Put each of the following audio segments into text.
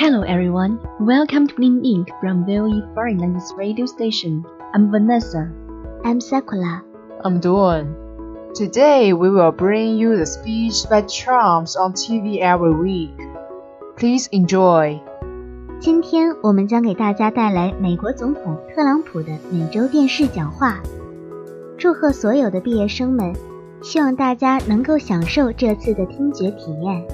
Hello everyone, welcome to Bling Ink from VOE Foreign Language Radio Station. I'm Vanessa. I'm Sakura。 I'm Dawn. Today we will bring you the speech by Trump on TV every week. Please enjoy. 今天我们将给大家带来美国总统特朗普的每周电视讲话。祝贺所有的毕业生们，希望大家能够享受这次的听觉体验。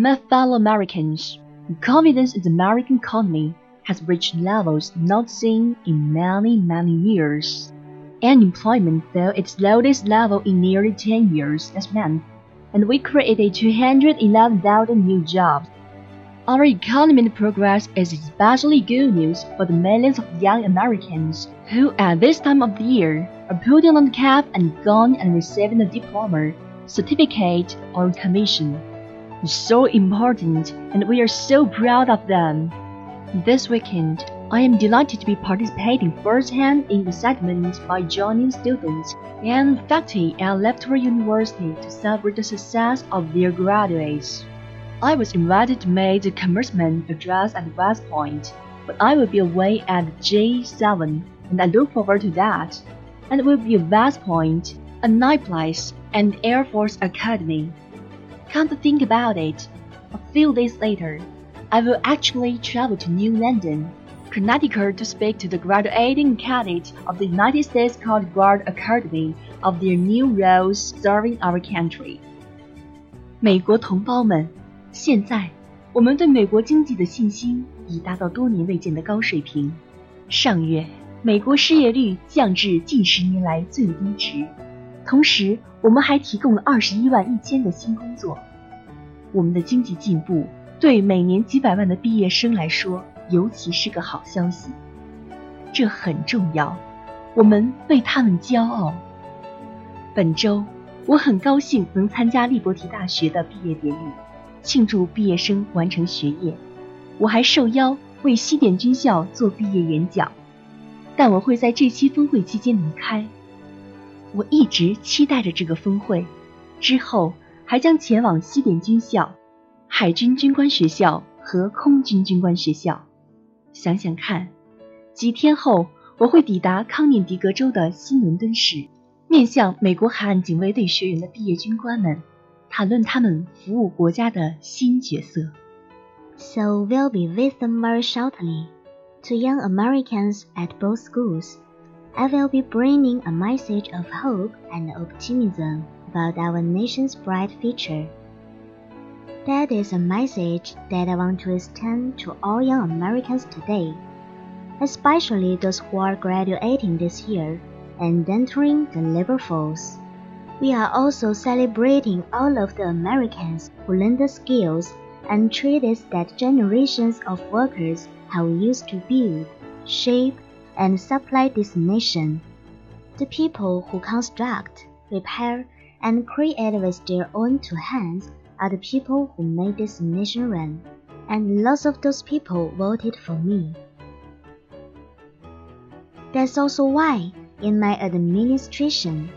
My fellow Americans, confidence in the American economy has reached levels not seen in many, many years. Unemployment fell its lowest level in nearly 10 years last month, and we created 211,000 new jobs. Our economic progress is especially good news for the millions of young Americans who, at this time of the year, are putting on the cap and gown and receiving a diploma, certificate, or commission so important, and we are so proud of them. This weekend, I am delighted to be participating firsthand in the segment by joining students and faculty at Liberty University to celebrate the success of their graduates. I was invited to make the commencement address at West Point, but I will be away at G7, and I look forward to that. And it will be West Point, Annapolis, and Air Force Academy. Come to think about it, a few days later, I will actually travel to New London, Connecticut to speak to the graduating cadets of the United States Coast Guard Academy of their new roles serving our country. 美国同胞们，现在我们对美国经济的信心已达到多年未见的高水平。上月，美国失业率降至近十年来最低值。同时， 我们还提供了二十一万一千个新工作。我们的经济进步对每年几百万的毕业生来说，尤其是个好消息。这很重要，我们为他们骄傲。本周，我很高兴能参加利伯提大学的毕业典礼，庆祝毕业生完成学业。我还受邀为西点军校做毕业演讲，但我会在这期峰会期间离开。我一直期待着这个峰会，之后还将前往西点军校、海军军官学校和空军军官学校。想想看，几天后我会抵达康涅狄格州的新伦敦市，面向美国海岸警卫队学员的毕业军官们，谈论他们服务国家的新角色。So we'll be with them very shortly. To young Americans at both schools, I will be bringing a message of hope and optimism about our nation's bright future. That is a message that I want to extend to all young Americans today, especially those who are graduating this year and entering the labor force. We are also celebrating all of the Americans who learned the skills and trades that generations of workers have used to build, shape, and supply this nation. The people who construct, repair, and create with their own two hands are the people who made this nation run, and lots of those people voted for me. That's also why, in my administration,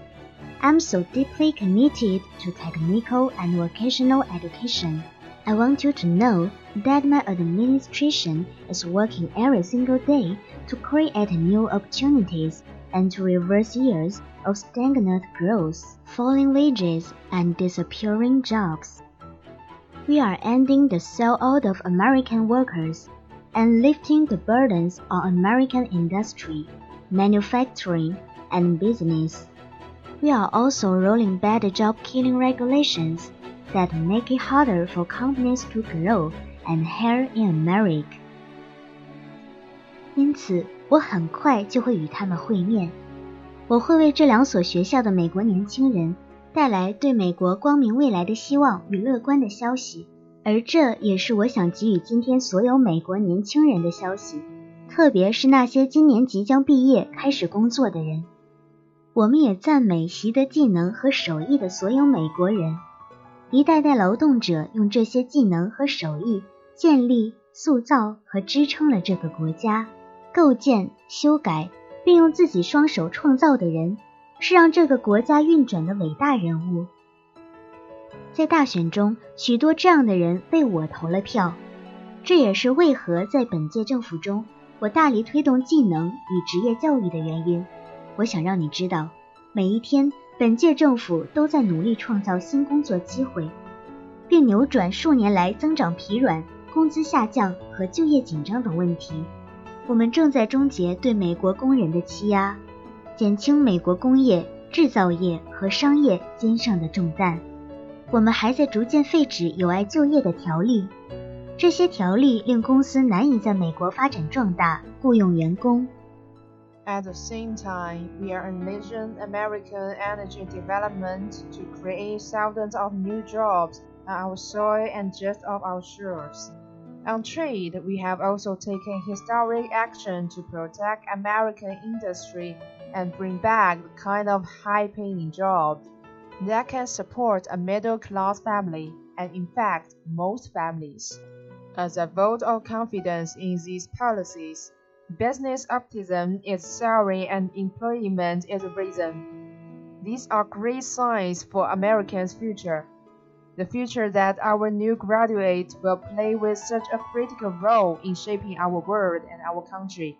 I'm so deeply committed to technical and vocational education. I want you to know that my administration is working every single day to create new opportunities and to reverse years of stagnant growth, falling wages, and disappearing jobs. We are ending the sellout of American workers and lifting the burdens on American industry, manufacturing, and business. We are also rolling back the job killing regulations that make it harder for companies to grow and hire in America. 因此，我很快就会与他们会面。我会为这两所学校的美国年轻人带来对美国光明未来的希望与乐观的消息，而这也是我想给予今天所有美国年轻人的消息，特别是那些今年即将毕业开始工作的人。我们也赞美习得技能和手艺的所有美国人。一代代劳动者用这些技能和手艺建立、塑造和支撑了这个国家。构建、修改，并用自己双手创造的人，是让这个国家运转的伟大人物。在大选中，许多这样的人为我投了票。这也是为何在本届政府中，我大力推动技能与职业教育的原因。我想让你知道，每一天。本届政府都在努力创造新工作机会，并扭转数年来增长疲软、工资下降和就业紧张等问题。我们正在终结对美国工人的欺压，减轻美国工业、制造业和商业肩上的重担。我们还在逐渐废止有碍就业的条例，这些条例令公司难以在美国发展壮大、雇佣员工。At the same time, we are unleashing American energy development to create thousands of new jobs on our soil and just off our shores. On trade, we have also taken historic action to protect American industry and bring back the kind of high paying jobs that can support a middle class family and, in fact, most families. As a vote of confidence in these policies, Business optimism is soaring and employment is risen. These are great signs for America's future. The future that our new graduates will play with such a critical role in shaping our world and our country.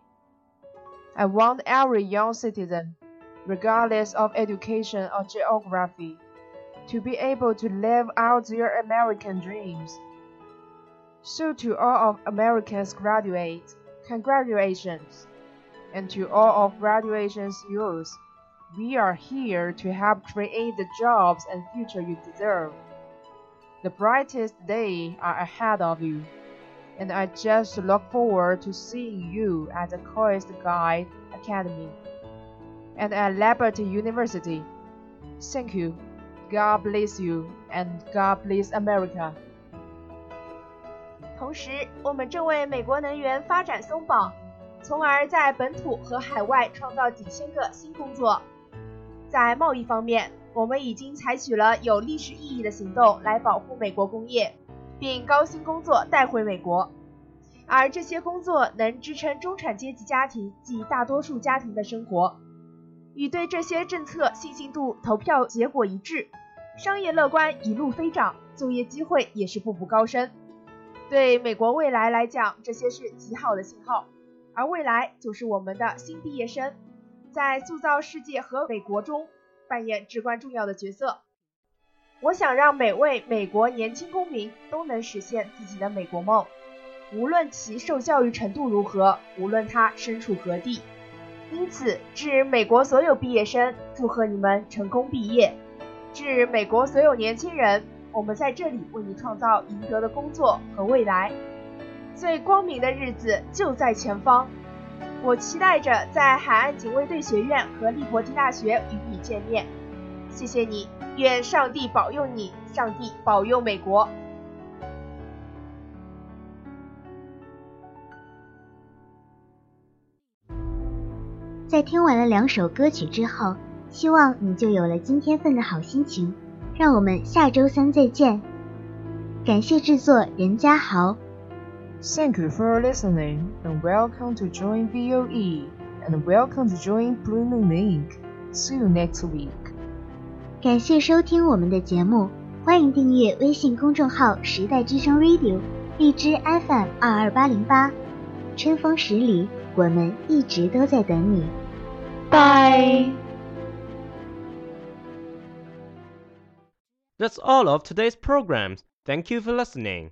I want every young citizen, regardless of education or geography, to be able to live out their American dreams. So to all of America's graduates, Congratulations! And to all of graduation's youth, we are here to help create the jobs and future you deserve. The brightest days are ahead of you, and I just look forward to seeing you at the Coast Guard Academy and at Liberty University. Thank you. God bless you, and God bless America. 同时，我们正为美国能源发展松绑，从而在本土和海外创造几千个新工作。在贸易方面，我们已经采取了有历史意义的行动来保护美国工业，并高薪工作带回美国，而这些工作能支撑中产阶级家庭及大多数家庭的生活。与对这些政策信心度投票结果一致，商业乐观一路飞涨，就业机会也是步步高升。对美国未来来讲，这些是极好的信号，而未来就是我们的新毕业生，在塑造世界和美国中扮演至关重要的角色。我想让每位美国年轻公民都能实现自己的美国梦。无论其受教育程度如何，无论他身处何地。因此，致美国所有毕业生，祝贺你们成功毕业。致美国所有年轻人，我们在这里为你创造赢得的工作和未来。最光明的日子就在前方。我期待着在海岸警卫队学院和利伯蒂大学与你见面。谢谢你，愿上帝保佑你，上帝保佑美国。在听完了两首歌曲之后，希望你就有了今天份的好心情。让我们下周三再见。感谢制作任家豪。Thank you for listening, and welcome to Join VOE, and welcome to Join Bloom in Ink. See you next week. 感谢收听我们的节目，欢迎订阅微信公众号“时代之声 Radio”、荔枝 FM 二二八零八。春风十里，我们一直都在等你。Bye. That's all of today's programs. Thank you for listening.